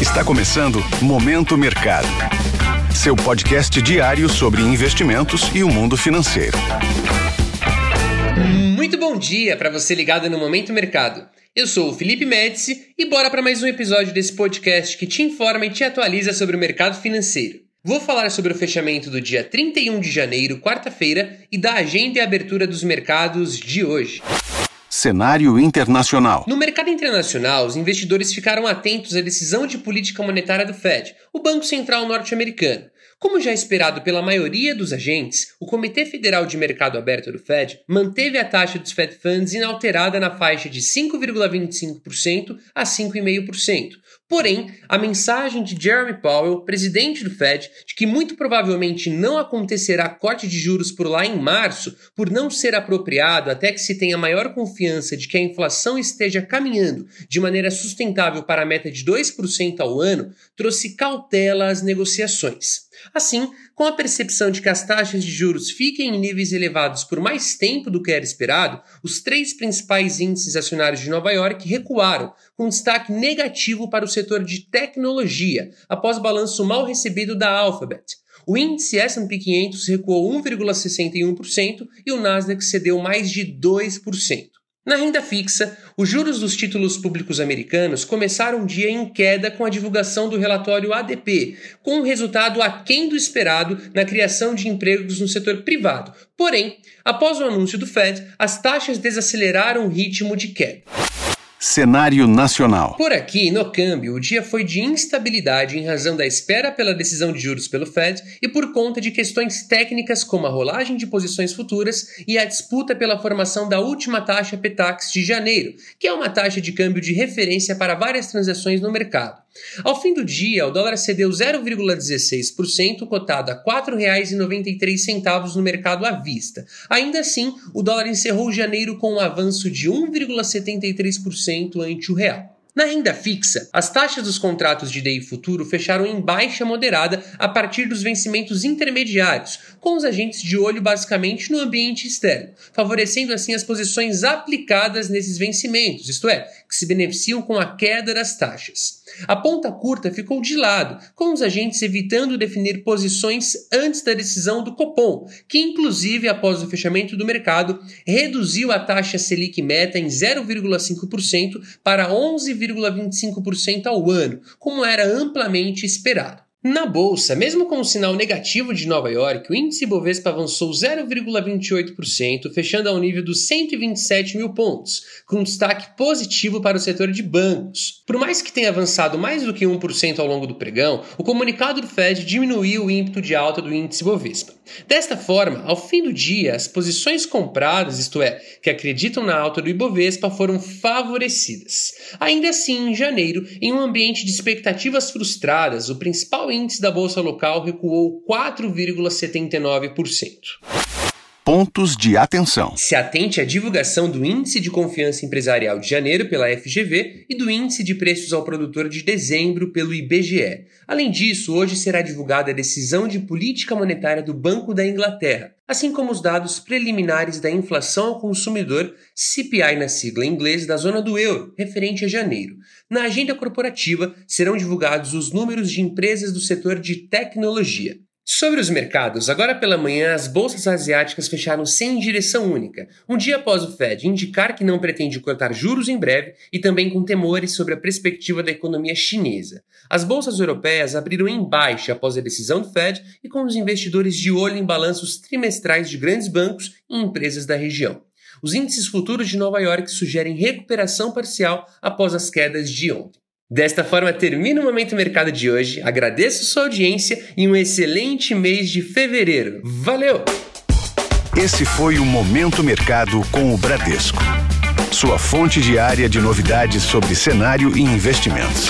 Está começando Momento Mercado. Seu podcast diário sobre investimentos e o mundo financeiro. Muito bom dia para você ligado no Momento Mercado. Eu sou o Felipe Médici e bora para mais um episódio desse podcast que te informa e te atualiza sobre o mercado financeiro. Vou falar sobre o fechamento do dia 31 de janeiro, quarta-feira, e da agenda e abertura dos mercados de hoje. Cenário internacional. No mercado internacional, os investidores ficaram atentos à decisão de política monetária do Fed, o Banco Central norte-americano. Como já esperado pela maioria dos agentes, o Comitê Federal de Mercado Aberto do Fed manteve a taxa dos Fed Funds inalterada na faixa de 5,25% a 5,5%. Porém, a mensagem de Jeremy Powell, presidente do Fed, de que muito provavelmente não acontecerá corte de juros por lá em março, por não ser apropriado até que se tenha maior confiança de que a inflação esteja caminhando de maneira sustentável para a meta de 2% ao ano, trouxe cautela às negociações. Assim, com a percepção de que as taxas de juros fiquem em níveis elevados por mais tempo do que era esperado, os três principais índices acionários de Nova York recuaram, com destaque negativo para o setor de tecnologia, após balanço mal recebido da Alphabet. O índice S&P 500 recuou 1,61% e o Nasdaq cedeu mais de 2%. Na renda fixa, os juros dos títulos públicos americanos começaram o dia em queda com a divulgação do relatório ADP, com um resultado aquém do esperado na criação de empregos no setor privado. Porém, após o anúncio do Fed, as taxas desaceleraram o ritmo de queda. Cenário nacional. Por aqui, no câmbio, o dia foi de instabilidade em razão da espera pela decisão de juros pelo Fed e por conta de questões técnicas como a rolagem de posições futuras e a disputa pela formação da última taxa PETAX de janeiro, que é uma taxa de câmbio de referência para várias transações no mercado. Ao fim do dia, o dólar cedeu 0,16%, cotado a R$ 4,93 no mercado à vista. Ainda assim, o dólar encerrou janeiro com um avanço de 1,73% ante o real. Na renda fixa, as taxas dos contratos de DI futuro fecharam em baixa moderada a partir dos vencimentos intermediários, com os agentes de olho basicamente no ambiente externo, favorecendo assim as posições aplicadas nesses vencimentos, isto é, que se beneficiam com a queda das taxas. A ponta curta ficou de lado, com os agentes evitando definir posições antes da decisão do Copom, que inclusive após o fechamento do mercado reduziu a taxa Selic meta em 0,5% para 11,25% ao ano, como era amplamente esperado. Na bolsa, mesmo com o sinal negativo de Nova York, o índice Bovespa avançou 0,28%, fechando ao nível dos 127 mil pontos, com destaque positivo para o setor de bancos. Por mais que tenha avançado mais do que 1% ao longo do pregão, o comunicado do Fed diminuiu o ímpeto de alta do índice Bovespa. Desta forma, ao fim do dia, as posições compradas, isto é, que acreditam na alta do Ibovespa, foram favorecidas. Ainda assim, em janeiro, em um ambiente de expectativas frustradas, o principal índice da bolsa local recuou 4,79% pontos de atenção. Se atente à divulgação do Índice de Confiança Empresarial de janeiro pela FGV e do Índice de Preços ao Produtor de dezembro pelo IBGE. Além disso, hoje será divulgada a decisão de política monetária do Banco da Inglaterra, assim como os dados preliminares da inflação ao consumidor, CPI na sigla em inglês, da zona do euro, referente a janeiro. Na agenda corporativa serão divulgados os números de empresas do setor de tecnologia. Sobre os mercados, agora pela manhã as bolsas asiáticas fecharam sem direção única, um dia após o Fed indicar que não pretende cortar juros em breve e também com temores sobre a perspectiva da economia chinesa. As bolsas europeias abriram em baixa após a decisão do Fed e com os investidores de olho em balanços trimestrais de grandes bancos e empresas da região. Os índices futuros de Nova York sugerem recuperação parcial após as quedas de ontem. Desta forma, termina o Momento Mercado de hoje. Agradeço sua audiência e um excelente mês de fevereiro. Valeu! Esse foi o Momento Mercado com o Bradesco. Sua fonte diária de novidades sobre cenário e investimentos.